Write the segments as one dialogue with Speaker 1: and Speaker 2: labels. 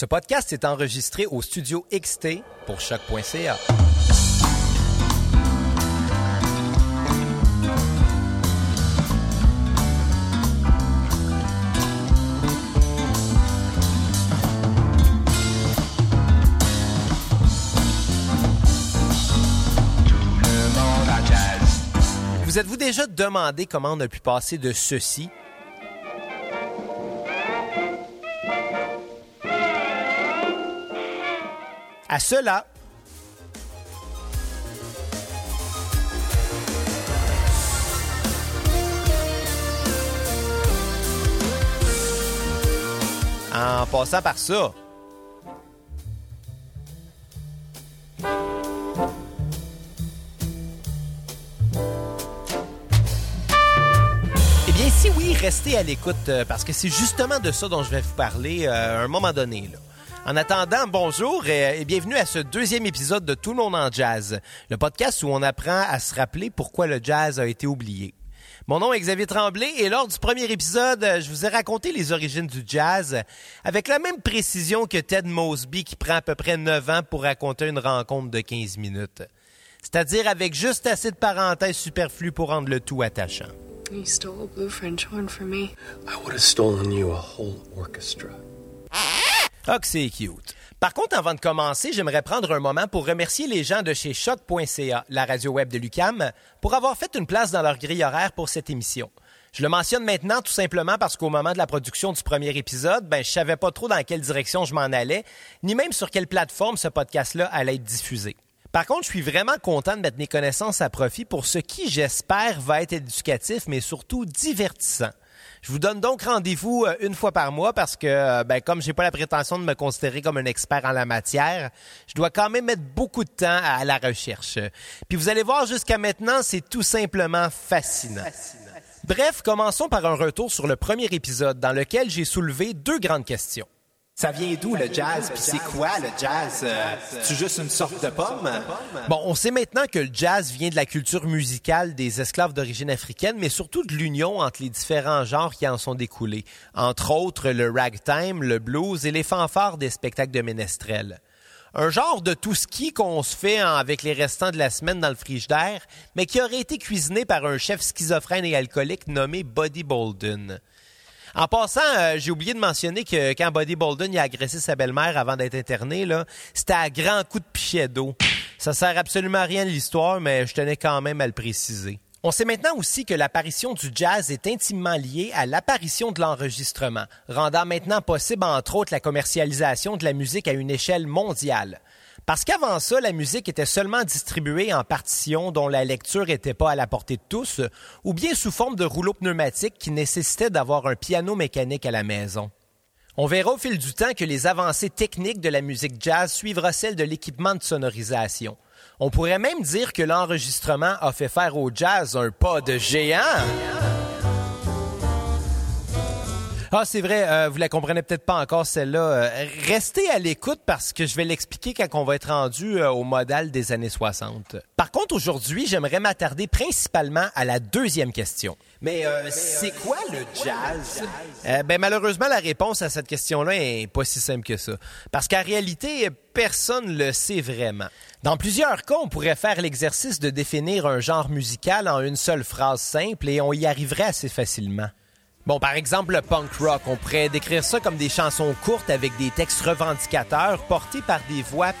Speaker 1: Ce podcast est enregistré au studio XT pour choc.ca. Vous êtes-vous déjà demandé comment on a pu passer de ceci? À cela. En passant par ça. Eh bien, si oui, restez à l'écoute euh, parce que c'est justement de ça dont je vais vous parler euh, à un moment donné. En attendant, bonjour et, bienvenue à ce deuxième épisode de Tout le monde en jazz, le podcast où on apprend à se rappeler pourquoi le jazz a été oublié. Mon nom est Xavier Tremblay et lors du premier épisode, je vous ai raconté les origines du jazz avec la même précision que Ted Mosby qui prend à peu près 9 ans pour raconter une rencontre de 15 minutes. C'est-à-dire avec juste assez de parenthèses superflues pour rendre le tout attachant.
Speaker 2: You stole a blue French horn for me.
Speaker 3: I would have stolen you a whole orchestra.
Speaker 1: Ah, cute. Par contre, avant de commencer, j'aimerais prendre un moment pour remercier les gens de chez choc.ca, la radio web de Lucam, pour avoir fait une place dans leur grille horaire pour cette émission. Je le mentionne maintenant tout simplement parce qu'au moment de la production du premier épisode, ben, je savais pas trop dans quelle direction je m'en allais, ni même sur quelle plateforme ce podcast-là allait être diffusé. Par contre, je suis vraiment content de mettre mes connaissances à profit pour ce qui, j'espère, va être éducatif, mais surtout divertissant. Je vous donne donc rendez-vous euh, une fois par mois parce que, euh, ben, comme j'ai pas la prétention de me considérer comme un expert en la matière, je dois quand même mettre beaucoup de temps à la recherche. Puis vous allez voir, jusqu'à maintenant, c'est tout simplement fascinant. Bref, commençons par un retour sur le premier épisode dans lequel j'ai soulevé deux grandes questions.
Speaker 4: Ça vient d'où le jazz? Puis c'est quoi le jazz? Euh, c'est juste une sorte de pomme?
Speaker 1: Bon, on sait maintenant que le jazz vient de la culture musicale des esclaves d'origine africaine, mais surtout de l'union entre les différents genres qui en sont découlés. Entre autres, le ragtime, le blues et les fanfares des spectacles de ménestrel. Un genre de tout ski qu'on se fait avec les restants de la semaine dans le frigidaire, mais qui aurait été cuisiné par un chef schizophrène et alcoolique nommé Buddy Bolden. En passant, euh, j'ai oublié de mentionner que quand Buddy Bolden a agressé sa belle-mère avant d'être interné, c'était à grands coups de pichet d'eau. Ça sert absolument à rien de l'histoire, mais je tenais quand même à le préciser. On sait maintenant aussi que l'apparition du jazz est intimement liée à l'apparition de l'enregistrement, rendant maintenant possible entre autres la commercialisation de la musique à une échelle mondiale. Parce qu'avant ça, la musique était seulement distribuée en partitions dont la lecture n'était pas à la portée de tous, ou bien sous forme de rouleaux pneumatiques qui nécessitaient d'avoir un piano mécanique à la maison. On verra au fil du temps que les avancées techniques de la musique jazz suivront celles de l'équipement de sonorisation. On pourrait même dire que l'enregistrement a fait faire au jazz un pas de géant. Ah, c'est vrai, euh, vous la comprenez peut-être pas encore celle-là. Euh, restez à l'écoute parce que je vais l'expliquer quand on va être rendu euh, au modèle des années 60. Par contre, aujourd'hui, j'aimerais m'attarder principalement à la deuxième question.
Speaker 4: Mais c'est quoi le jazz?
Speaker 1: ben malheureusement, la réponse à cette question-là est pas si simple que ça. Parce qu'en réalité, personne le sait vraiment. Dans plusieurs cas, on pourrait faire l'exercice de définir un genre musical en une seule phrase simple et on y arriverait assez facilement. Bon, par exemple, le punk rock, on pourrait décrire ça comme des chansons courtes avec des textes revendicateurs portés par des voix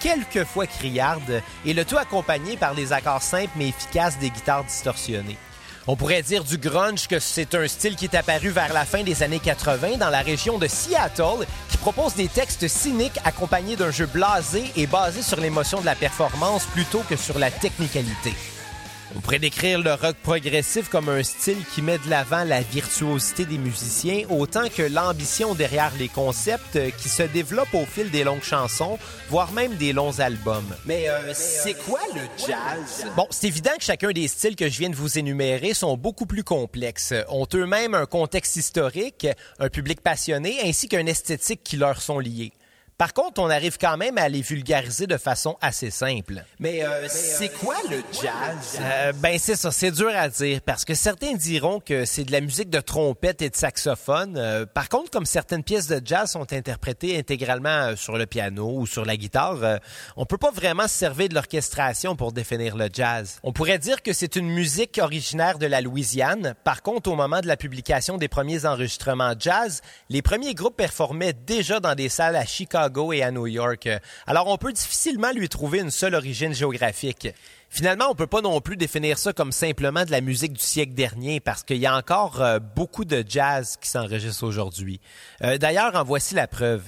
Speaker 1: quelquefois criardes et le tout accompagné par des accords simples mais efficaces des guitares distorsionnées. On pourrait dire du grunge que c'est un style qui est apparu vers la fin des années 80 dans la région de Seattle, qui propose des textes cyniques accompagnés d'un jeu blasé et basé sur l'émotion de la performance plutôt que sur la technicalité. On pourrait décrire le rock progressif comme un style qui met de l'avant la virtuosité des musiciens autant que l'ambition derrière les concepts euh, qui se développent au fil des longues chansons, voire même des longs albums.
Speaker 4: Mais euh, c'est quoi le jazz?
Speaker 1: Bon, c'est évident que chacun des styles que je viens de vous énumérer sont beaucoup plus complexes, ont eux-mêmes un contexte historique, un public passionné ainsi qu'un esthétique qui leur sont liés. Par contre, on arrive quand même à les vulgariser de façon assez simple.
Speaker 4: Mais euh, c'est quoi le jazz?
Speaker 1: Euh, ben c'est ça, c'est dur à dire parce que certains diront que c'est de la musique de trompette et de saxophone. Euh, par contre, comme certaines pièces de jazz sont interprétées intégralement euh, sur le piano ou sur la guitare, on peut pas vraiment se servir de l'orchestration pour définir le jazz. On pourrait dire que c'est une musique originaire de la Louisiane. Par contre, au moment de la publication des premiers enregistrements jazz, les premiers groupes performaient déjà dans des salles à Chicago et à New York. Alors on peut difficilement lui trouver une seule origine géographique. Finalement, on peut pas non plus définir ça comme simplement de la musique du siècle dernier parce qu'il y a encore euh, beaucoup de jazz qui s'enregistre aujourd'hui. Euh, D'ailleurs, en voici la preuve.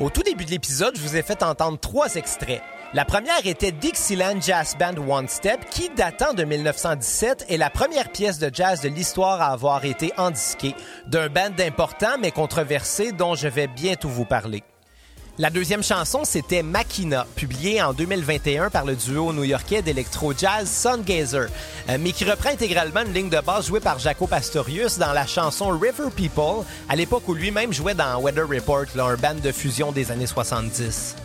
Speaker 1: Au tout début de l'épisode, je vous ai fait entendre trois extraits. La première était Dixieland Jazz Band One Step, qui, datant de 1917, est la première pièce de jazz de l'histoire à avoir été endisquée, d'un band important mais controversé dont je vais bientôt vous parler. La deuxième chanson, c'était Makina, publiée en 2021 par le duo new-yorkais d'électro-jazz Sungazer, euh, mais qui reprend intégralement une ligne de base jouée par Jaco Pastorius dans la chanson River People, à l'époque où lui-même jouait dans Weather Report, là, un band de fusion des années 70.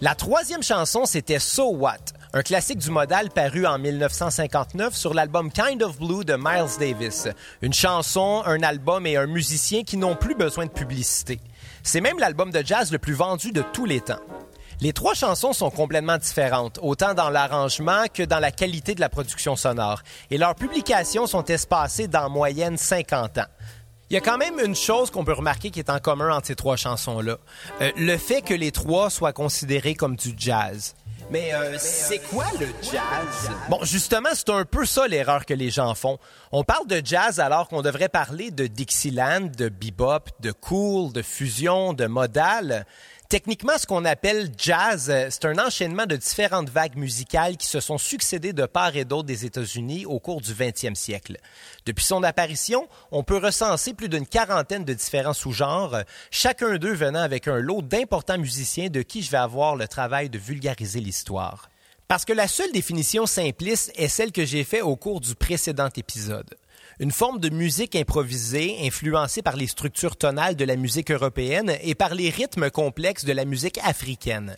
Speaker 1: La troisième chanson, c'était So What, un classique du modal paru en 1959 sur l'album Kind of Blue de Miles Davis. Une chanson, un album et un musicien qui n'ont plus besoin de publicité. C'est même l'album de jazz le plus vendu de tous les temps. Les trois chansons sont complètement différentes, autant dans l'arrangement que dans la qualité de la production sonore, et leurs publications sont espacées d'en moyenne 50 ans. Il y a quand même une chose qu'on peut remarquer qui est en commun entre ces trois chansons-là. Euh, le fait que les trois soient considérés comme du jazz.
Speaker 4: Mais euh, c'est quoi le jazz?
Speaker 1: Bon, justement, c'est un peu ça l'erreur que les gens font. On parle de jazz alors qu'on devrait parler de Dixieland, de bebop, de cool, de fusion, de modal. Techniquement, ce qu'on appelle jazz, euh, c'est un enchaînement de différentes vagues musicales qui se sont succédées de part et d'autre des États-Unis au cours du 20e siècle. Depuis son apparition, on peut recenser plus d'une quarantaine de différents sous-genres, chacun d'eux venant avec un lot d'importants musiciens de qui je vais avoir le travail de vulgariser l'histoire. Parce que la seule définition simpliste est celle que j'ai faite au cours du précédent épisode une forme de musique improvisée influencée par les structures tonales de la musique européenne et par les rythmes complexes de la musique africaine.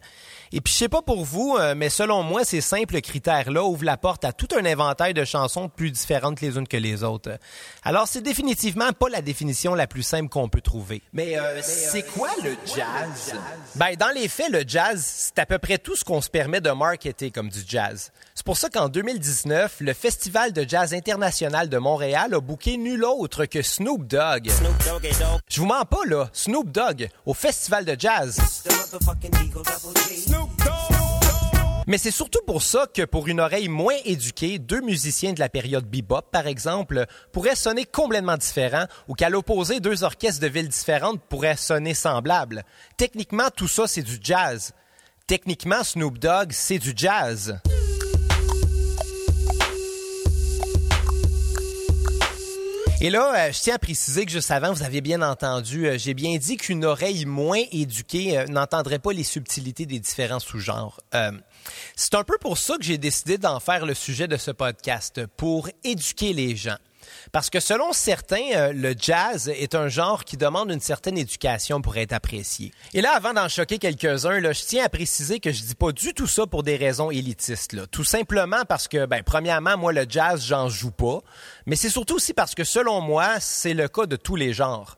Speaker 1: Et puis je sais pas pour vous, euh, mais selon moi, ces simples critères-là ouvrent la porte à tout un inventaire de chansons plus différentes les unes que les autres. Alors c'est définitivement pas la définition la plus simple qu'on peut trouver.
Speaker 4: Mais euh, c'est quoi le jazz?
Speaker 1: Ben dans les faits, le jazz, c'est à peu près tout ce qu'on se permet de marketer comme du jazz. C'est pour ça qu'en 2019, le Festival de jazz international de Montréal a booké nul autre que Snoop Dogg. Je vous mens pas là, Snoop Dogg au Festival de jazz. Mais c'est surtout pour ça que pour une oreille moins éduquée, deux musiciens de la période bebop, par exemple, pourraient sonner complètement différents ou qu'à l'opposé, deux orchestres de villes différentes pourraient sonner semblables. Techniquement, tout ça, c'est du jazz. Techniquement, Snoop Dogg, c'est du jazz. Et là, euh, je tiens à préciser que juste avant, vous aviez bien entendu, euh, j'ai bien dit qu'une oreille moins éduquée euh, n'entendrait pas les subtilités des différents sous-genres. C'est un peu pour ça que j'ai décidé d'en faire le sujet de ce podcast, pour éduquer les gens. Parce que selon certains, euh, le jazz est un genre qui demande une certaine éducation pour être apprécié. Et là, avant d'en choquer quelques-uns, je tiens à préciser que je dis pas du tout ça pour des raisons élitistes. Tout simplement parce que, ben, premièrement, moi, le jazz, j'en joue pas. Mais c'est surtout aussi parce que, selon moi, c'est le cas de tous les genres.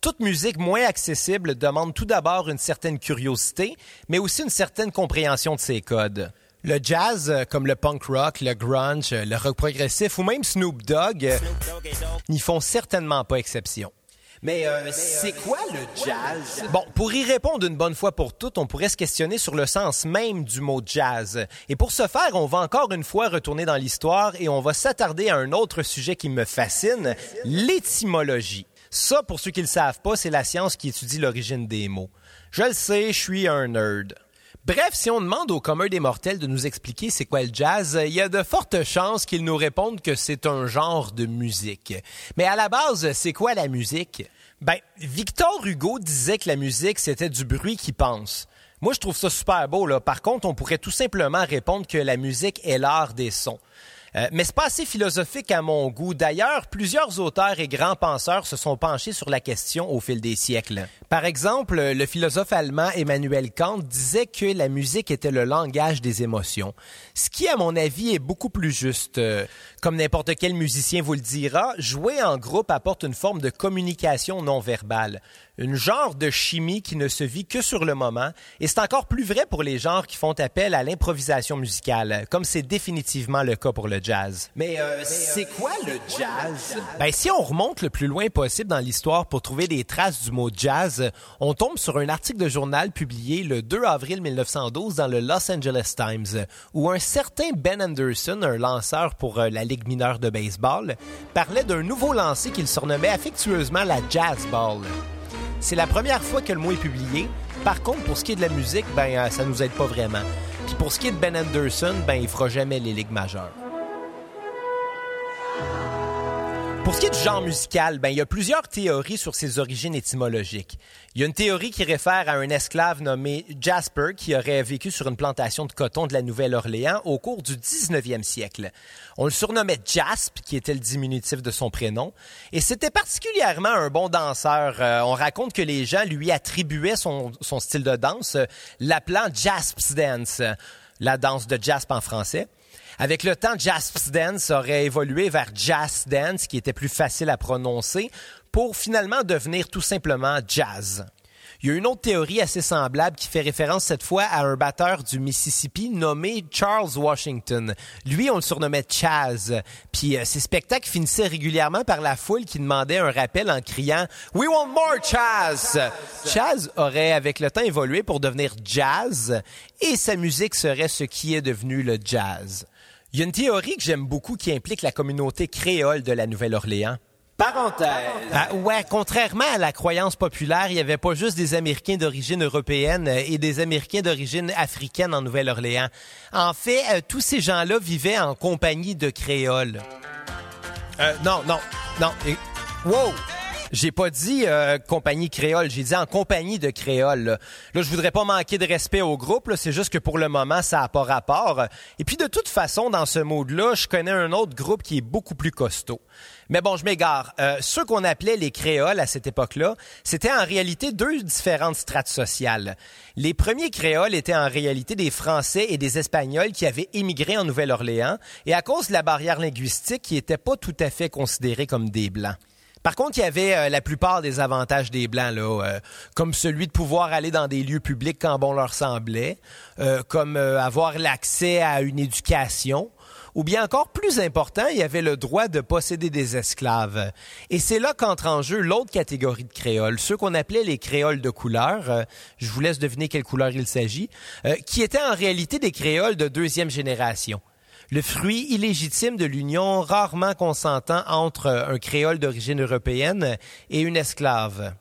Speaker 1: Toute musique moins accessible demande tout d'abord une certaine curiosité, mais aussi une certaine compréhension de ses codes. Le jazz, euh, comme le punk rock, le grunge, euh, le rock progressif ou même Snoop Dogg, euh, n'y font certainement pas exception.
Speaker 4: Mais c'est quoi le jazz?
Speaker 1: Bon, pour y répondre une bonne fois pour toutes, on pourrait se questionner sur le sens même du mot jazz. Et pour ce faire, on va encore une fois retourner dans l'histoire et on va s'attarder à un autre sujet qui me fascine, l'étymologie. Ça, pour ceux qui le savent pas, c'est la science qui étudie l'origine des mots. Je le sais, je suis un nerd. Bref, si on demande au commun des mortels de nous expliquer c'est quoi le jazz, il y a de fortes chances qu'ils nous répondent que c'est un genre de musique. Mais à la base, c'est quoi la musique? Ben, Victor Hugo disait que la musique, c'était du bruit qui pense. Moi, je trouve ça super beau, là. Par contre, on pourrait tout simplement répondre que la musique est l'art des sons. Euh, mais c'est pas assez philosophique à mon goût. D'ailleurs, plusieurs auteurs et grands penseurs se sont penchés sur la question au fil des siècles. Par exemple, le philosophe allemand Emmanuel Kant disait que la musique était le langage des émotions. Ce qui, à mon avis, est beaucoup plus juste. Comme n'importe quel musicien vous le dira, jouer en groupe apporte une forme de communication non verbale une genre de chimie qui ne se vit que sur le moment, et c'est encore plus vrai pour les genres qui font appel à l'improvisation musicale, comme c'est définitivement le cas pour le jazz.
Speaker 4: Mais euh, c'est quoi le jazz?
Speaker 1: Ben, si on remonte le plus loin possible dans l'histoire pour trouver des traces du mot jazz, on tombe sur un article de journal publié le 2 avril 1912 dans le Los Angeles Times, où un certain Ben Anderson, un lanceur pour euh, la Ligue mineure de baseball, parlait d'un nouveau lancer qu'il surnommait affectueusement la jazz ball. C'est la première fois que le mot est publié. Par contre, pour ce qui est de la musique, ben, euh, ça nous aide pas vraiment. Puis pour ce qui est de Ben Anderson, ben, il fera jamais les ligues majeures. Pour ce qui est du genre musical, ben, il y a plusieurs théories sur ses origines étymologiques. Il y a une théorie qui réfère à un esclave nommé Jasper qui aurait vécu sur une plantation de coton de la Nouvelle-Orléans au cours du 19e siècle. On le surnommait Jasp, qui était le diminutif de son prénom, et c'était particulièrement un bon danseur. Euh, on raconte que les gens lui attribuaient son, style de danse, euh, l'appelant Jasp's Dance, la danse de Jasp en français. Avec le temps, Jasp's Dance aurait évolué vers Jazz Dance, qui était plus facile à prononcer, pour finalement devenir tout simplement jazz. Il y a une autre théorie assez semblable qui fait référence cette fois à un batteur du Mississippi nommé Charles Washington. Lui, on le surnommait Chaz. Puis euh, ces spectacles finissaient régulièrement par la foule qui demandait un rappel en criant We want more Chaz. Chaz aurait avec le temps évolué pour devenir jazz et sa musique serait ce qui est devenu le jazz. Il y a une théorie que j'aime beaucoup qui implique la communauté créole de la Nouvelle-Orléans.
Speaker 4: Parenthèse.
Speaker 1: Ah, ouais, contrairement à la croyance populaire, il n'y avait pas juste des Américains d'origine européenne euh, et des Américains d'origine africaine en Nouvelle-Orléans. En fait, euh, tous ces gens-là vivaient en compagnie de créoles. Euh, non, non, non. Wow! J'ai pas dit euh, compagnie créole, j'ai dit en compagnie de créole. Là. je voudrais pas manquer de respect au groupe, c'est juste que pour le moment, ça a pas rapport. Et puis de toute façon, dans ce mode-là, je connais un autre groupe qui est beaucoup plus costaud. Mais bon, je m'égare. Euh, ceux qu'on appelait les créoles à cette époque-là, c'était en réalité deux différentes strates sociales. Les premiers créoles étaient en réalité des Français et des Espagnols qui avaient émigré en Nouvelle-Orléans et à cause de la barrière linguistique, qui n'étaient pas tout à fait considérés comme des Blancs. Par contre, il y avait euh, la plupart des avantages des Blancs, là, euh, comme celui de pouvoir aller dans des lieux publics quand bon leur semblait, euh, comme avoir l'accès à une éducation, ou bien encore plus important, il y avait le droit de posséder des esclaves. Et c'est là qu'entre en jeu l'autre catégorie de créoles, ceux qu'on appelait les créoles de couleur, je vous laisse deviner quelle couleur il s'agit, qui étaient en réalité des créoles de deuxième génération le fruit illégitime de l'union rarement consentant entre un créole d'origine européenne et une esclave.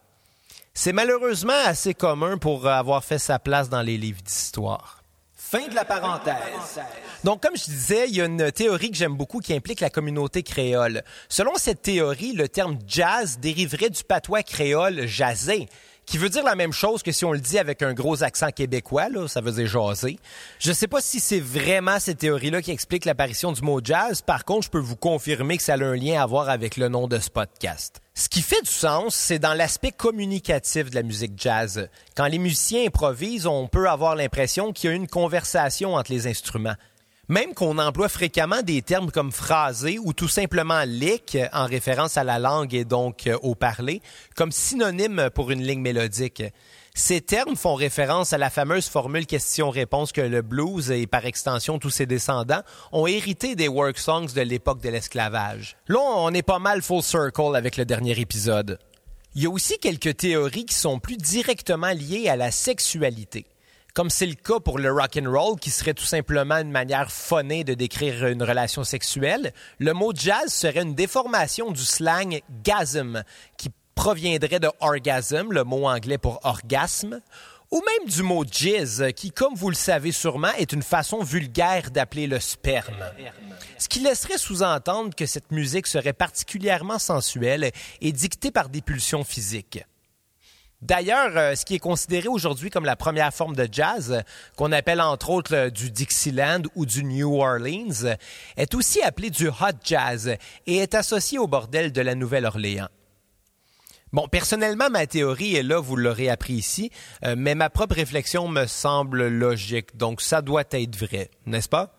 Speaker 1: C'est malheureusement assez commun pour avoir fait sa place dans les livres d'histoire.
Speaker 4: Fin de la parenthèse.
Speaker 1: Donc, comme je disais, il y a une théorie que j'aime beaucoup qui implique la communauté créole. Selon cette théorie, le terme jazz dériverait du patois créole jazzé, qui veut dire la même chose que si on le dit avec un gros accent québécois, là, ça veut dire jaser. Je sais pas si c'est vraiment cette théorie-là qui explique l'apparition du mot jazz. Par contre, je peux vous confirmer que ça a un lien à voir avec le nom de ce podcast. Ce qui fait du sens, c'est dans l'aspect communicatif de la musique jazz. Quand les musiciens improvisent, on peut avoir l'impression qu'il y a une conversation entre les instruments. Même qu'on emploie fréquemment des termes comme phrasé ou tout simplement lick en référence à la langue et donc euh, au parler comme synonyme pour une ligne mélodique. Ces termes font référence à la fameuse formule question-réponse que le blues et par extension tous ses descendants ont hérité des work songs de l'époque de l'esclavage. Là, on est pas mal full circle avec le dernier épisode. Il y a aussi quelques théories qui sont plus directement liées à la sexualité comme c'est le cas pour le rock and roll, qui serait tout simplement une manière phonée de décrire une relation sexuelle, le mot jazz serait une déformation du slang gasm, qui proviendrait de orgasm, le mot anglais pour orgasme, ou même du mot jizz, qui, comme vous le savez sûrement, est une façon vulgaire d'appeler le sperme. Ce qui laisserait sous-entendre que cette musique serait particulièrement sensuelle et dictée par des pulsions physiques. D'ailleurs, euh, ce qui est considéré aujourd'hui comme la première forme de jazz, qu'on appelle entre autres euh, du Dixieland ou du New Orleans, est aussi appelé du hot jazz et est associé au bordel de la Nouvelle-Orléans. Bon, personnellement, ma théorie est là, vous l'aurez appris ici, euh, mais ma propre réflexion me semble logique, donc ça doit être vrai, n'est-ce pas?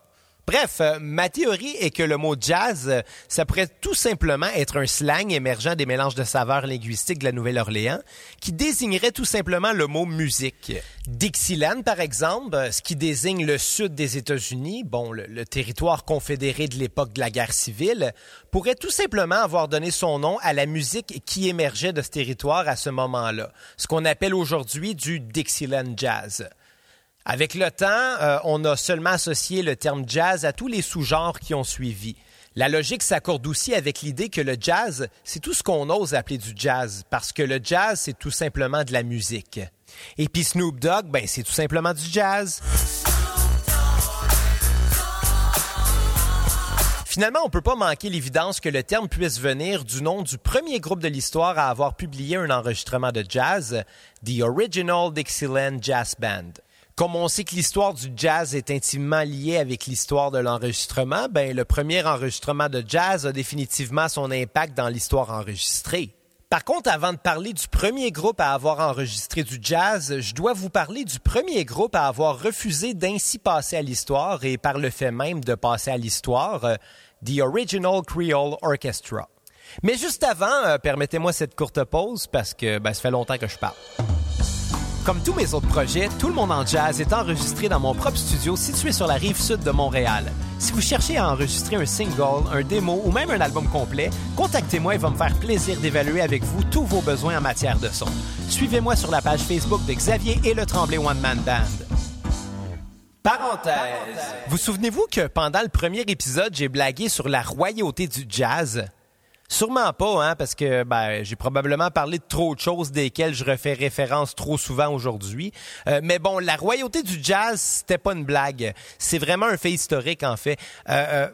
Speaker 1: Bref, euh, ma théorie est que le mot jazz, euh, ça pourrait tout simplement être un slang émergent des mélanges de saveurs linguistiques de la Nouvelle-Orléans, qui désignerait tout simplement le mot musique. Dixieland, par exemple, euh, ce qui désigne le sud des États-Unis, bon, le, le territoire confédéré de l'époque de la guerre civile, pourrait tout simplement avoir donné son nom à la musique qui émergeait de ce territoire à ce moment-là, ce qu'on appelle aujourd'hui du Dixieland Jazz. Avec le temps, euh, on a seulement associé le terme jazz à tous les sous-genres qui ont suivi. La logique s'accorde aussi avec l'idée que le jazz, c'est tout ce qu'on ose appeler du jazz, parce que le jazz, c'est tout simplement de la musique. Et puis Snoop Dogg, ben, c'est tout simplement du jazz. Finalement, on peut pas manquer l'évidence que le terme puisse venir du nom du premier groupe de l'histoire à avoir publié un enregistrement de jazz, The Original Dixieland Jazz Band. Comme on sait que l'histoire du jazz est intimement liée avec l'histoire de l'enregistrement, ben le premier enregistrement de jazz a définitivement son impact dans l'histoire enregistrée. Par contre, avant de parler du premier groupe à avoir enregistré du jazz, je dois vous parler du premier groupe à avoir refusé d'ainsi passer à l'histoire et par le fait même de passer à l'histoire, euh, The Original Creole Orchestra. Mais juste avant, euh, permettez-moi cette courte pause parce que ben, ça fait longtemps que je parle. Comme tous mes autres projets, Tout le monde en jazz est enregistré dans mon propre studio situé sur la rive sud de Montréal. Si vous cherchez à enregistrer un single, un démo ou même un album complet, contactez-moi et va me faire plaisir d'évaluer avec vous tous vos besoins en matière de son. Suivez-moi sur la page Facebook de Xavier et le Tremblay One Man Band. Parenthèse. Vous souvenez-vous que pendant le premier épisode, j'ai blagué sur la royauté du jazz? Sûrement pas, hein, parce que ben, j'ai probablement parlé de trop de choses desquelles je refais référence trop souvent aujourd'hui. Euh, mais bon, la royauté du jazz, c'était pas une blague. C'est vraiment un fait historique, en fait. Euh, euh,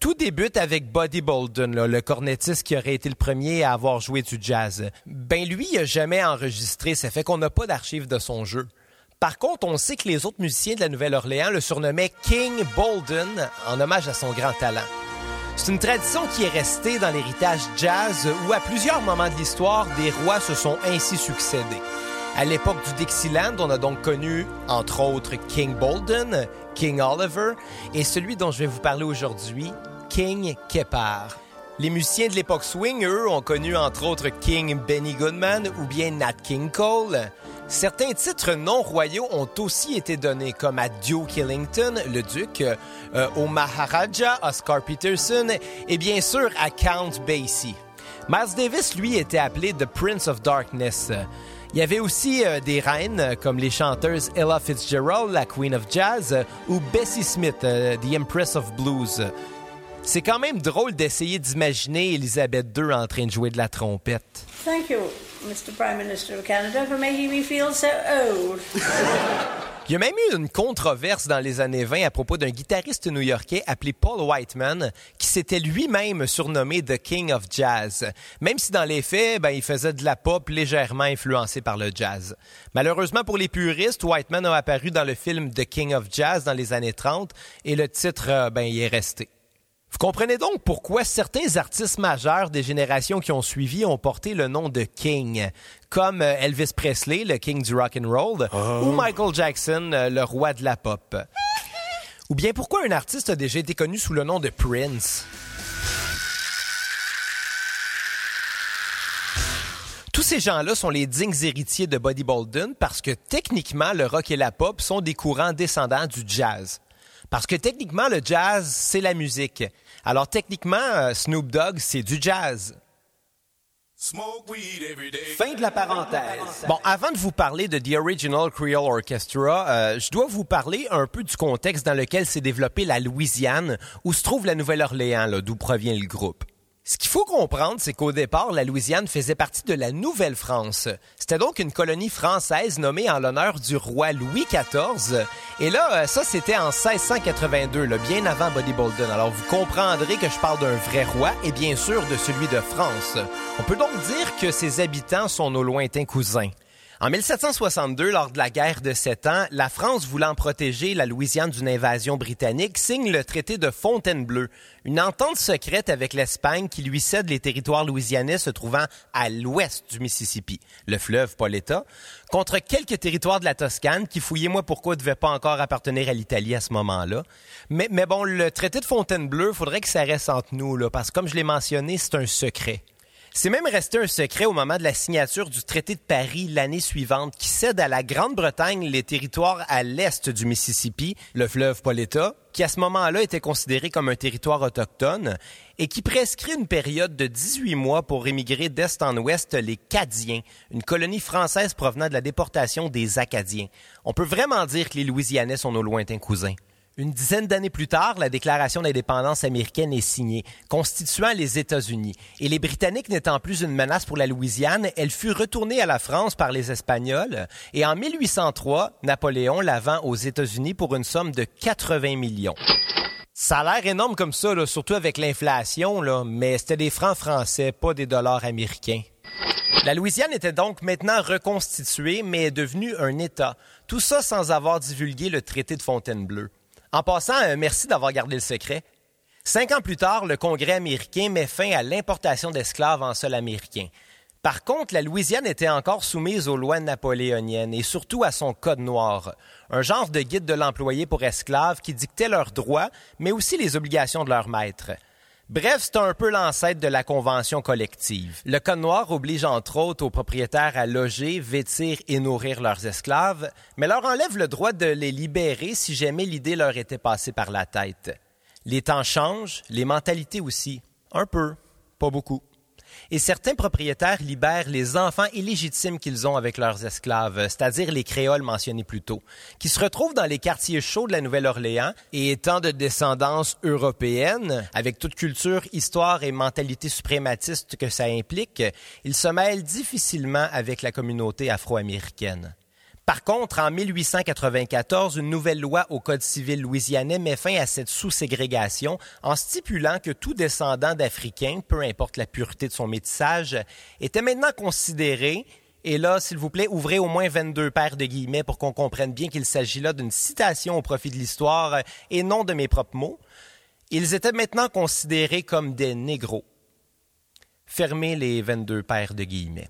Speaker 1: tout débute avec Buddy Bolden, là, le cornettiste qui aurait été le premier à avoir joué du jazz. Ben lui, il a jamais enregistré, ça fait qu'on n'a pas d'archives de son jeu. Par contre, on sait que les autres musiciens de la Nouvelle-Orléans le surnommaient King Bolden en hommage à son grand talent. C'est une tradition qui est restée dans l'héritage jazz où à plusieurs moments de l'histoire, des rois se sont ainsi succédés. À l'époque du Dixieland, on a donc connu, entre autres, King Bolden, King Oliver et celui dont je vais vous parler aujourd'hui, King Keppard. Les musiciens de l'époque swing, eux, ont connu entre autres King Benny Goodman ou bien Nat King Cole. Certains titres non royaux ont aussi été donnés, comme à Duke Ellington, le duc, euh, au Maharaja, Oscar Peterson, et bien sûr à Count Basie. Miles Davis, lui, était appelé The Prince of Darkness. Il y avait aussi euh, des reines comme les chanteuses Ella Fitzgerald, la Queen of Jazz, ou Bessie Smith, euh, The Empress of Blues. C'est quand même drôle d'essayer d'imaginer Elisabeth II en train de jouer de la trompette.
Speaker 5: Mr. Prime Minister of Canada, for making me feel so old.
Speaker 1: Il y a même eu une controverse dans les années 20 à propos d'un guitariste new-yorkais appelé Paul Whiteman, qui s'était lui-même surnommé The King of Jazz, même si dans les faits, ben, il faisait de la pop légèrement influencée par le jazz. Malheureusement pour les puristes, Whiteman a apparu dans le film The King of Jazz dans les années 30 et le titre, euh, ben, il est resté. Vous comprenez donc pourquoi certains artistes majeurs des générations qui ont suivi ont porté le nom de King, comme euh, Elvis Presley, le King du rock and roll, ou Michael Jackson, euh, le roi de la pop. Ou bien pourquoi un artiste a déjà été connu sous le nom de Prince? Tous ces gens-là sont les dignes héritiers de Buddy Bolden parce que techniquement, le rock et la pop sont des courants descendants du jazz. Parce que techniquement, le jazz, c'est la musique. Alors techniquement, euh, Snoop Dogg, c'est du jazz. Fin de la parenthèse. Bon, avant de vous parler de The Original Creole Orchestra, euh, je dois vous parler un peu du contexte dans lequel s'est développée la Louisiane, où se trouve la Nouvelle-Orléans, d'où provient le groupe. Ce qu'il faut comprendre, c'est qu'au départ, la Louisiane faisait partie de la Nouvelle-France. C'était donc une colonie française nommée en l'honneur du roi Louis XIV. Et là, euh, ça, c'était en 1682, là, bien avant Buddy Bolden. Alors, vous comprendrez que je parle d'un vrai roi et bien sûr de celui de France. On peut donc dire que ses habitants sont nos lointains cousins. En 1762, lors de la guerre de Sept Ans, la France voulant protéger la Louisiane d'une invasion britannique signe le traité de Fontainebleau, une entente secrète avec l'Espagne qui lui cède les territoires louisianais se trouvant à l'ouest du Mississippi, le fleuve pas l'État, contre quelques territoires de la Toscane qui, fouillez-moi pourquoi, ne devaient pas encore appartenir à l'Italie à ce moment-là. Mais, mais bon, le traité de Fontainebleau, faudrait que ça reste entre nous, là, parce que comme je l'ai mentionné, c'est un secret. C'est même resté un secret au moment de la signature du traité de Paris l'année suivante qui cède à la Grande-Bretagne les territoires à l'est du Mississippi, le fleuve pas l'État, qui à ce moment-là était considéré comme un territoire autochtone et qui prescrit une période de 18 mois pour émigrer d'est en ouest les Cadiens, une colonie française provenant de la déportation des Acadiens. On peut vraiment dire que les Louisianais sont nos lointains cousins. Une dizaine d'années plus tard, la Déclaration d'indépendance américaine est signée, constituant les États-Unis. Et les Britanniques n'étant plus une menace pour la Louisiane, elle fut retournée à la France par les Espagnols. Et en 1803, Napoléon la vend aux États-Unis pour une somme de 80 millions. Ça a l'air énorme comme ça, surtout avec l'inflation, mais c'était des francs français, pas des dollars américains. La Louisiane était donc maintenant reconstituée, mais est devenue un État. Tout ça sans avoir divulgué le traité de Fontainebleau. En passant, euh, merci d'avoir gardé le secret. Cinq ans plus tard, le Congrès américain met fin à l'importation d'esclaves en sol américain. Par contre, la Louisiane était encore soumise aux lois napoléoniennes et surtout à son Code noir, un genre de guide de l'employé pour esclaves qui dictait leurs droits, mais aussi les obligations de leur maître. Bref, c'est un peu l'ancêtre de la convention collective. Le Code noir oblige entre autres aux propriétaires à loger, vêtir et nourrir leurs esclaves, mais leur enlève le droit de les libérer si jamais l'idée leur était passée par la tête. Les temps changent, les mentalités aussi. Un peu, pas beaucoup et certains propriétaires libèrent les enfants illégitimes qu'ils ont avec leurs esclaves, c'est-à-dire les créoles mentionnés plus tôt, qui se retrouvent dans les quartiers chauds de la Nouvelle-Orléans et étant de descendance européenne, avec toute culture, histoire et mentalité suprématiste que ça implique, ils se mêlent difficilement avec la communauté afro-américaine. Par contre, en 1894, une nouvelle loi au Code civil louisianais met fin à cette sous-ségrégation en stipulant que tout descendant d'Africains, peu importe la pureté de son métissage, était maintenant considéré et là, s'il vous plaît, ouvrez au moins 22 paires de guillemets pour qu'on comprenne bien qu'il s'agit là d'une citation au profit de l'histoire et non de mes propres mots. Ils étaient maintenant considérés comme des négros. Fermez les 22 paires de guillemets.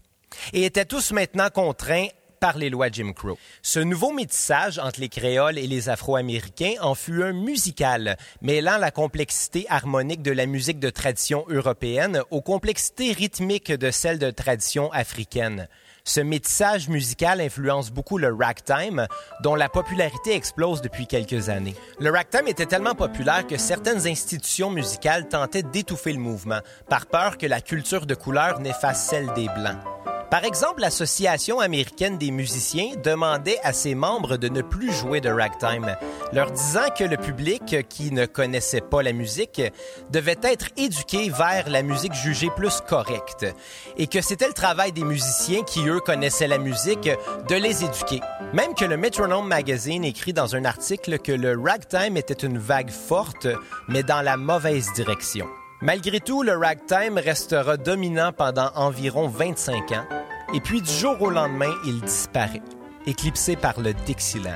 Speaker 1: Et étaient tous maintenant contraints par les lois Jim Crow. Ce nouveau métissage entre les créoles et les afro-américains en fut un musical, mêlant la complexité harmonique de la musique de tradition européenne aux complexités rythmiques de celle de tradition africaine. Ce métissage musical influence beaucoup le ragtime, dont la popularité explose depuis quelques années. Le ragtime était tellement populaire que certaines institutions musicales tentaient d'étouffer le mouvement, par peur que la culture de couleur n'efface celle des Blancs. Par exemple, l'Association américaine des musiciens demandait à ses membres de ne plus jouer de ragtime, leur disant que le public qui ne connaissait pas la musique devait être éduqué vers la musique jugée plus correcte et que c'était le travail des musiciens qui, eux, connaissaient la musique de les éduquer. Même que le Metronome Magazine écrit dans un article que le ragtime était une vague forte, mais dans la mauvaise direction. Malgré tout, le ragtime restera dominant pendant environ 25 ans, et puis du jour au lendemain, il disparaît, éclipsé par le Dixieland.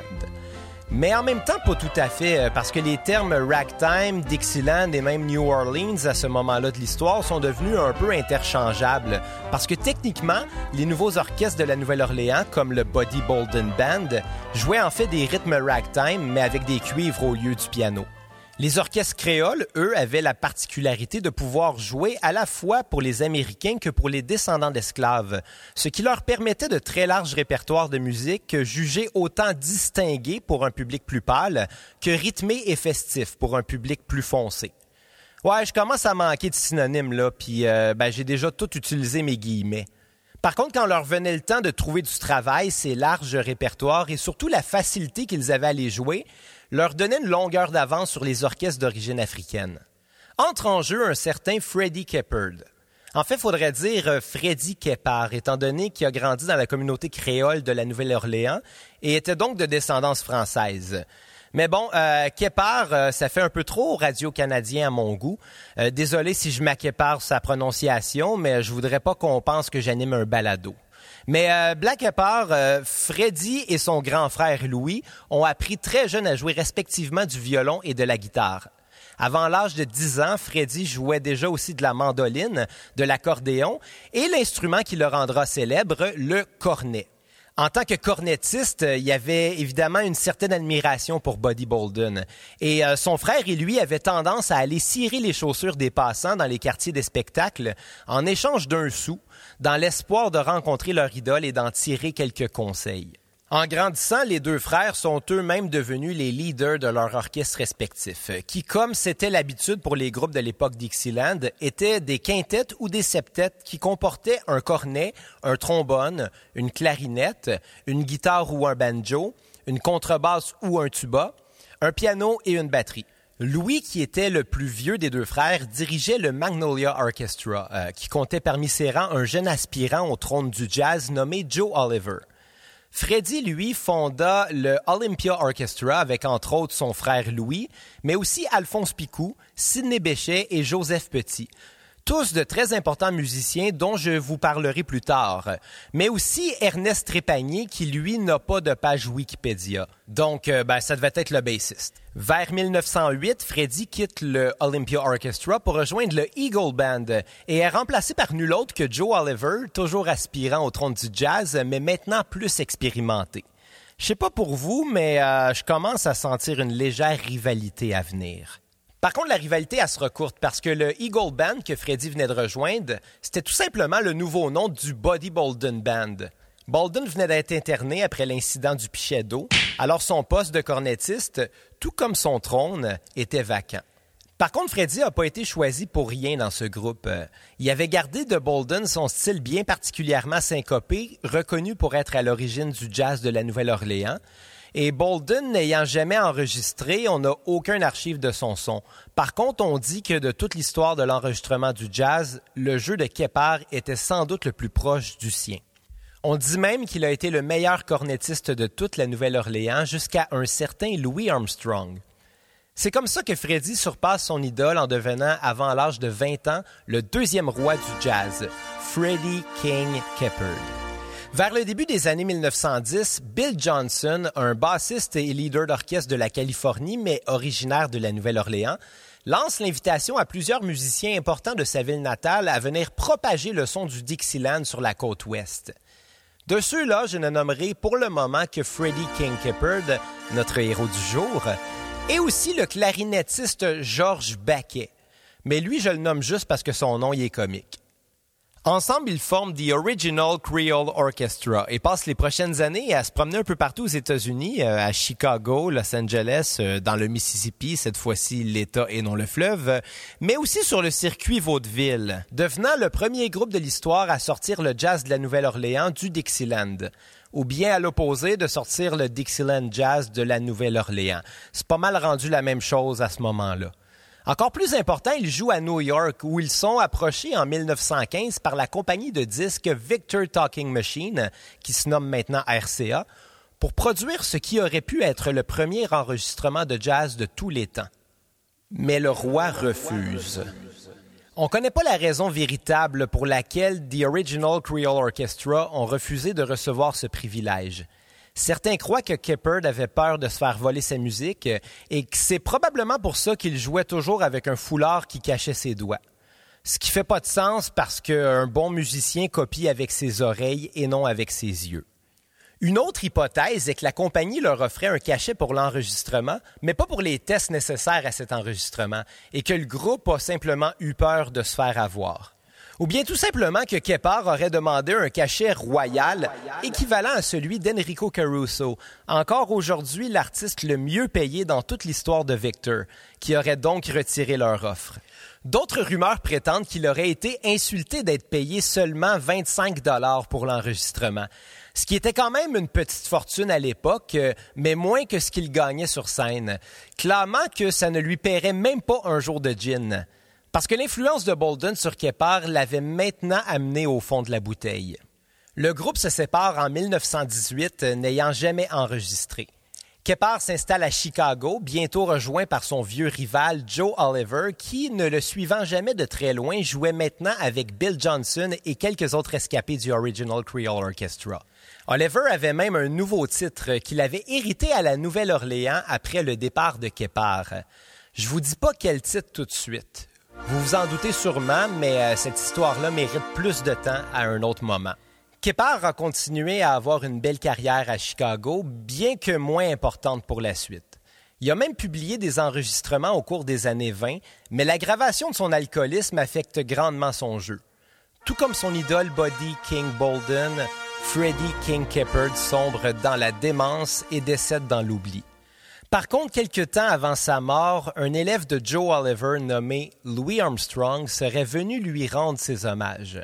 Speaker 1: Mais en même temps, pas tout à fait, euh, parce que les termes ragtime, Dixieland et même New Orleans à ce moment-là de l'histoire sont devenus un peu interchangeables. Parce que techniquement, les nouveaux orchestres de la Nouvelle-Orléans, comme le Buddy Bolden Band, jouaient en fait des rythmes ragtime, mais avec des cuivres au lieu du piano. Les orchestres créoles, eux, avaient la particularité de pouvoir jouer à la fois pour les Américains que pour les descendants d'esclaves, ce qui leur permettait de très larges répertoires de musique jugés autant distingués pour un public plus pâle que rythmés et festifs pour un public plus foncé. Ouais, je commence à manquer de synonymes là, puis euh, ben, j'ai déjà tout utilisé mes guillemets. Par contre, quand leur venait le temps de trouver du travail, ces larges répertoires et surtout la facilité qu'ils avaient à les jouer, leur donnait une longueur d'avance sur les orchestres d'origine africaine. Entre en jeu un certain Freddie Keppard. En fait, il faudrait dire euh, Freddy Keppard, étant donné qu'il a grandi dans la communauté créole de la Nouvelle-Orléans et était donc de descendance française. Mais bon, euh, Keppard, euh, ça fait un peu trop radio-canadien à mon goût. Désolé si je m'accépare sa prononciation, mais je voudrais pas qu'on pense que j'anime un balado. Mais euh, Black Keppard, euh, Freddy et son grand frère Louis ont appris très jeune à jouer respectivement du violon et de la guitare. Avant l'âge de 10 ans, Freddy jouait déjà aussi de la mandoline, de l'accordéon et l'instrument qui le rendra célèbre, le cornet. En tant que cornettiste, euh, il y avait évidemment une certaine admiration pour Buddy Bolden. Et euh, son frère et lui avaient tendance à aller cirer les chaussures des passants dans les quartiers des spectacles en échange d'un sou, dans l'espoir de rencontrer leur idole et d'en tirer quelques conseils. En grandissant, les deux frères sont eux-mêmes devenus les leaders de leur orchestre respectif, qui, comme c'était l'habitude pour les groupes de l'époque Dixieland, étaient des quintettes ou des septettes qui comportaient un cornet, un trombone, une clarinette, une guitare ou un banjo, une contrebasse ou un tuba, un piano et une batterie. Louis, qui était le plus vieux des deux frères, dirigeait le Magnolia Orchestra, euh, qui comptait parmi ses rangs un jeune aspirant au trône du jazz nommé Joe Oliver. Freddy, lui, fonda le Olympia Orchestra avec entre autres son frère Louis, mais aussi Alphonse Picou, Sidney Béchet et Joseph Petit. Tous de très importants musiciens dont je vous parlerai plus tard, mais aussi Ernest Trépanier qui lui n'a pas de page Wikipédia. Donc euh, ben, ça devait être le bassiste. Vers 1908, Freddy quitte le Olympia Orchestra pour rejoindre le Eagle Band et est remplacé par nul autre que Joe Oliver, toujours aspirant au trône du jazz, mais maintenant plus expérimenté. Je sais pas pour vous, mais euh, je commence à sentir une légère rivalité à venir. Par contre, la rivalité, elle sera courte parce que le Eagle Band que Freddy venait de rejoindre, c'était tout simplement le nouveau nom du Buddy Bolden Band. Bolden venait d'être interné après l'incident du pichet d'eau, alors son poste de cornettiste, tout comme son trône, était vacant. Par contre, Freddy n'a pas été choisi pour rien dans ce groupe. Euh, Il avait gardé de Bolden son style bien particulièrement syncopé, reconnu pour être à l'origine du jazz de la Nouvelle-Orléans. Et Bolden n'ayant jamais enregistré, on n'a aucun archive de son son. Par contre, on dit que de toute l'histoire de l'enregistrement du jazz, le jeu de Keppard était sans doute le plus proche du sien. On dit même qu'il a été le meilleur cornettiste de toute la Nouvelle-Orléans jusqu'à un certain Louis Armstrong. C'est comme ça que Freddie surpasse son idole en devenant, avant l'âge de 20 ans, le deuxième roi du jazz, Freddie King Keppard. Vers le début des années 1910, Bill Johnson, un bassiste et leader d'orchestre de la Californie, mais originaire de la Nouvelle-Orléans, lance l'invitation à plusieurs musiciens importants de sa ville natale à venir propager le son du Dixieland sur la côte ouest. De ceux-là, je ne nommerai pour le moment que Freddie King Keppard, notre héros du jour, et aussi le clarinettiste George Baquet. Mais lui, je le nomme juste parce que son nom y est comique. Ensemble, ils forment The Original Creole Orchestra et passent les prochaines années à se promener un peu partout aux États-Unis, euh, à Chicago, Los Angeles, euh, dans le Mississippi, cette fois-ci l'État et non le fleuve, mais aussi sur le circuit vaudeville, devenant le premier groupe de l'histoire à sortir le jazz de la Nouvelle-Orléans du Dixieland ou bien à l'opposé de sortir le Dixieland Jazz de la Nouvelle-Orléans. C'est pas mal rendu la même chose à ce moment-là. Encore plus important, ils jouent à New York, où ils sont approchés en 1915 par la compagnie de disques Victor Talking Machine, qui se nomme maintenant RCA, pour produire ce qui aurait pu être le premier enregistrement de jazz de tous les temps. Mais le roi refuse. On ne connaît pas la raison véritable pour laquelle The Original Creole Orchestra ont refusé de recevoir ce privilège. Certains croient que Keppard avait peur de se faire voler sa musique et que c'est probablement pour ça qu'il jouait toujours avec un foulard qui cachait ses doigts. Ce qui fait pas de sens parce qu'un bon musicien copie avec ses oreilles et non avec ses yeux. Une autre hypothèse est que la compagnie leur offrait un cachet pour l'enregistrement, mais pas pour les tests nécessaires à cet enregistrement, et que le groupe a simplement eu peur de se faire avoir. Ou bien tout simplement que Keppard aurait demandé un cachet royal équivalent à celui d'Enrico Caruso, encore aujourd'hui l'artiste le mieux payé dans toute l'histoire de Victor, qui aurait donc retiré leur offre. D'autres rumeurs prétendent qu'il aurait été insulté d'être payé seulement 25 dollars pour l'enregistrement, ce qui était quand même une petite fortune à l'époque, mais moins que ce qu'il gagnait sur scène, clamant que ça ne lui paierait même pas un jour de gin. Parce que l'influence de Bolden sur Kepar l'avait maintenant amené au fond de la bouteille. Le groupe se sépare en 1918, n'ayant jamais enregistré. Kepar s'installe à Chicago, bientôt rejoint par son vieux rival Joe Oliver, qui, ne le suivant jamais de très loin, jouait maintenant avec Bill Johnson et quelques autres escapés du Original Creole Orchestra. Oliver avait même un nouveau titre qu'il avait hérité à la Nouvelle-Orléans après le départ de Kepar. Je vous dis pas quel titre tout de suite. Vous vous en doutez sûrement, mais euh, cette histoire-là mérite plus de temps à un autre moment. Kepar a continué à avoir une belle carrière à Chicago, bien que moins importante pour la suite. Il a même publié des enregistrements au cours des années 20, mais l'aggravation de son alcoolisme affecte grandement son jeu. Tout comme son idole Buddy King Bolden, Freddie King Keppard sombre dans la démence et décède dans l'oubli. Par contre, quelque temps avant sa mort, un élève de Joe Oliver nommé Louis Armstrong serait venu lui rendre ses hommages.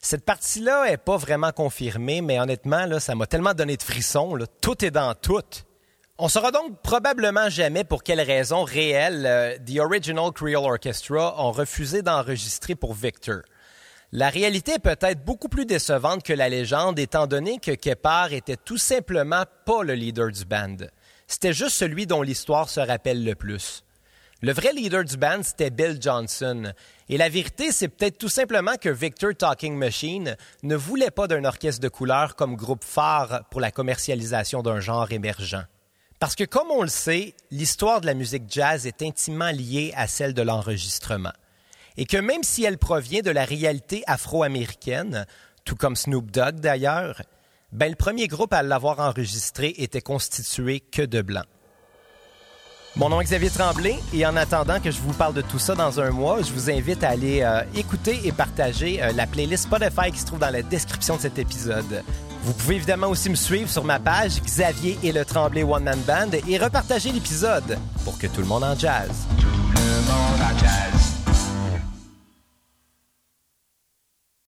Speaker 1: Cette partie-là est pas vraiment confirmée, mais honnêtement, ça m'a tellement donné de frissons. Tout est dans tout. On saura donc probablement jamais pour quelles raisons réelles euh, The Original Creole Orchestra ont refusé d'enregistrer pour Victor. La réalité est peut-être beaucoup plus décevante que la légende, étant donné que Kepar était tout simplement pas le leader du band. C'était juste celui dont l'histoire se rappelle le plus. Le vrai leader du band, c'était Bill Johnson. Et la vérité, c'est peut-être tout simplement que Victor Talking Machine ne voulait pas d'un orchestre de couleur comme groupe phare pour la commercialisation d'un genre émergent. Parce que comme on le sait, l'histoire de la musique jazz est intimement liée à celle de l'enregistrement. Et que même si elle provient de la réalité afro-américaine, tout comme Snoop Dogg d'ailleurs, ben le premier groupe à l'avoir enregistré était constitué que de blancs. Mon nom est Xavier Tremblay et en attendant que je vous parle de tout ça dans un mois, je vous invite à aller euh, écouter et partager euh, la playlist Spotify qui se trouve dans la description de cet épisode. Vous pouvez évidemment aussi me suivre sur ma page Xavier et le Tremblay One Man Band et repartager l'épisode pour que tout le monde en jazz.
Speaker 6: Tout le monde en jazz.